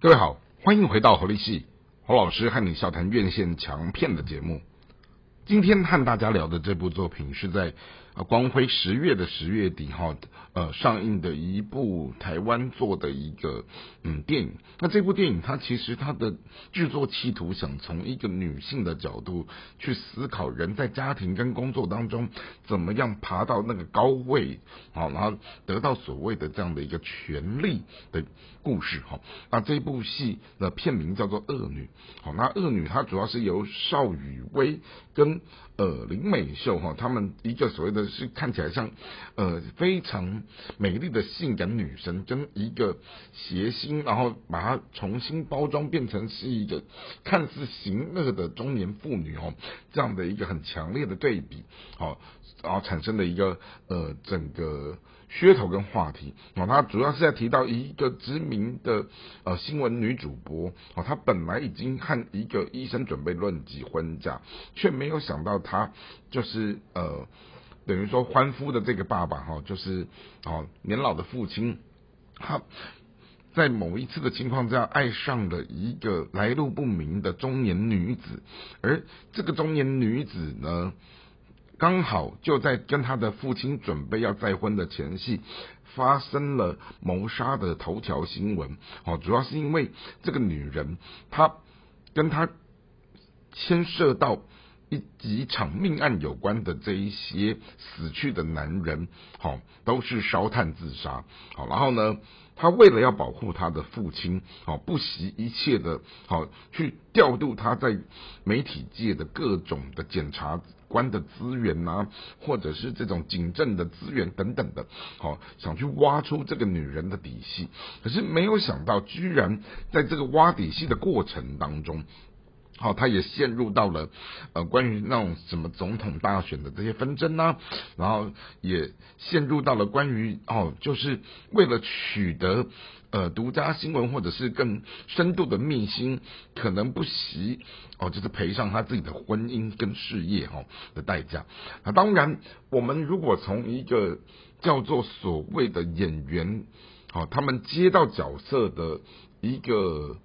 各位好，欢迎回到活力系，侯老师和你笑谈院线强片的节目。今天和大家聊的这部作品是在呃光辉十月的十月底哈呃上映的一部台湾做的一个嗯电影。那这部电影它其实它的制作企图想从一个女性的角度去思考人在家庭跟工作当中怎么样爬到那个高位，好，然后得到所谓的这样的一个权利的故事哈。那这部戏的片名叫做《恶女》，好，那《恶女》它主要是由邵雨薇跟呃林美秀哈，他们一个所谓的是看起来像呃非常美丽的性感女神，跟一个谐星，然后把它重新包装变成是一个看似行恶的中年妇女哦，这样的一个很强烈的对比，好，然后产生的一个呃整个。噱头跟话题。哦，他主要是在提到一个知名的呃新闻女主播。哦，她本来已经和一个医生准备论及婚嫁，却没有想到她就是呃等于说欢夫的这个爸爸哈，就是哦年老的父亲，他在某一次的情况下爱上了一个来路不明的中年女子，而这个中年女子呢。刚好就在跟他的父亲准备要再婚的前夕，发生了谋杀的头条新闻。哦，主要是因为这个女人，她跟她牵涉到一几场命案有关的这一些死去的男人，好，都是烧炭自杀。好，然后呢，她为了要保护她的父亲，好，不惜一切的，好，去调度他在媒体界的各种的检查。官的资源呐，或者是这种警政的资源等等的，好想去挖出这个女人的底细，可是没有想到，居然在这个挖底细的过程当中，好，他也陷入到了呃关于那种什么总统大选的这些纷争呐，然后也陷入到了关于哦，就是为了取得。呃，独家新闻或者是更深度的秘辛，可能不惜哦，就是赔上他自己的婚姻跟事业哈的代价。那当然，我们如果从一个叫做所谓的演员，好，他们接到角色的一个。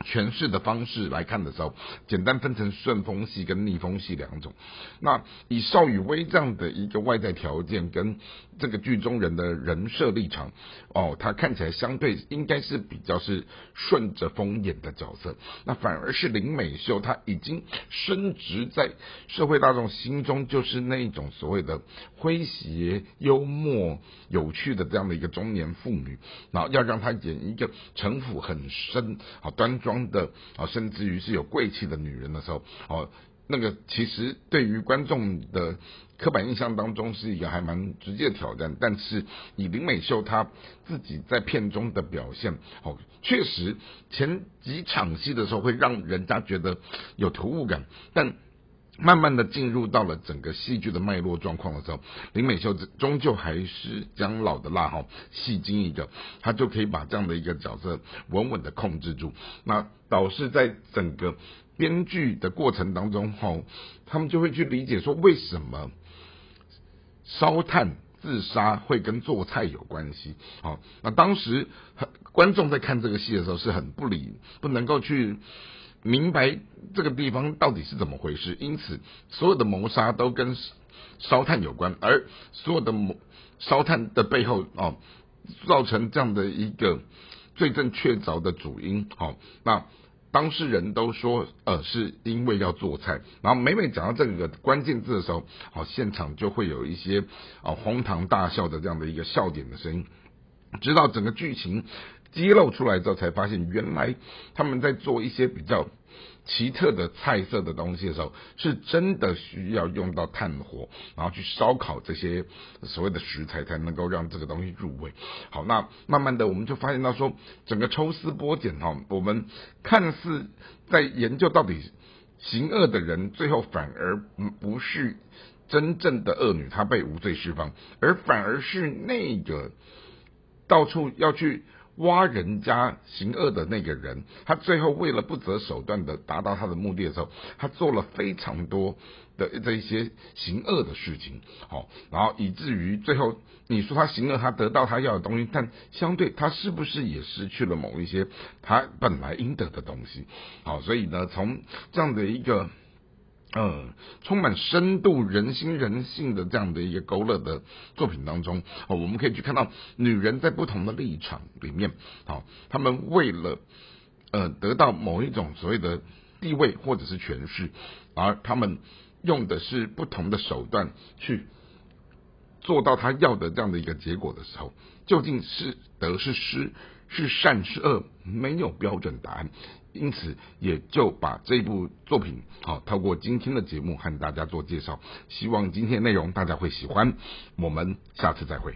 诠释的方式来看的时候，简单分成顺风系跟逆风系两种。那以邵雨薇这样的一个外在条件跟这个剧中人的人设立场，哦，他看起来相对应该是比较是顺着风演的角色。那反而是林美秀，她已经升职在社会大众心中，就是那一种所谓的诙谐、幽默、有趣的这样的一个中年妇女。然后要让她演一个城府很深、好端。装的啊，甚至于是有贵气的女人的时候，哦，那个其实对于观众的刻板印象当中是一个还蛮直接的挑战。但是以林美秀她自己在片中的表现，哦，确实前几场戏的时候会让人家觉得有突兀感，但。慢慢的进入到了整个戏剧的脉络状况的时候，林美秀终究还是将老的辣哈戏精一个，她就可以把这样的一个角色稳稳的控制住。那导致在整个编剧的过程当中哈，他们就会去理解说为什么烧炭自杀会跟做菜有关系。好，那当时观众在看这个戏的时候是很不理不能够去。明白这个地方到底是怎么回事，因此所有的谋杀都跟烧炭有关，而所有的谋烧炭的背后哦，造成这样的一个罪证确凿的主因，好，那当事人都说呃是因为要做菜，然后每每讲到这个关键字的时候，好，现场就会有一些哦哄堂大笑的这样的一个笑点的声音，直到整个剧情。揭露出来之后，才发现原来他们在做一些比较奇特的菜色的东西的时候，是真的需要用到炭火，然后去烧烤这些所谓的食材，才能够让这个东西入味。好，那慢慢的我们就发现到说，整个抽丝剥茧哈，我们看似在研究到底行恶的人，最后反而不是真正的恶女，她被无罪释放，而反而是那个到处要去。挖人家行恶的那个人，他最后为了不择手段的达到他的目的的时候，他做了非常多的这一些行恶的事情，好，然后以至于最后你说他行恶，他得到他要的东西，但相对他是不是也失去了某一些他本来应得的东西？好，所以呢，从这样的一个。嗯，充满深度、人心人性的这样的一个勾勒的作品当中，哦，我们可以去看到女人在不同的立场里面，好，他们为了呃得到某一种所谓的地位或者是权势，而他们用的是不同的手段去做到他要的这样的一个结果的时候，究竟是得是失，是善是恶，没有标准答案。因此，也就把这部作品好透过今天的节目和大家做介绍，希望今天内容大家会喜欢。我们下次再会。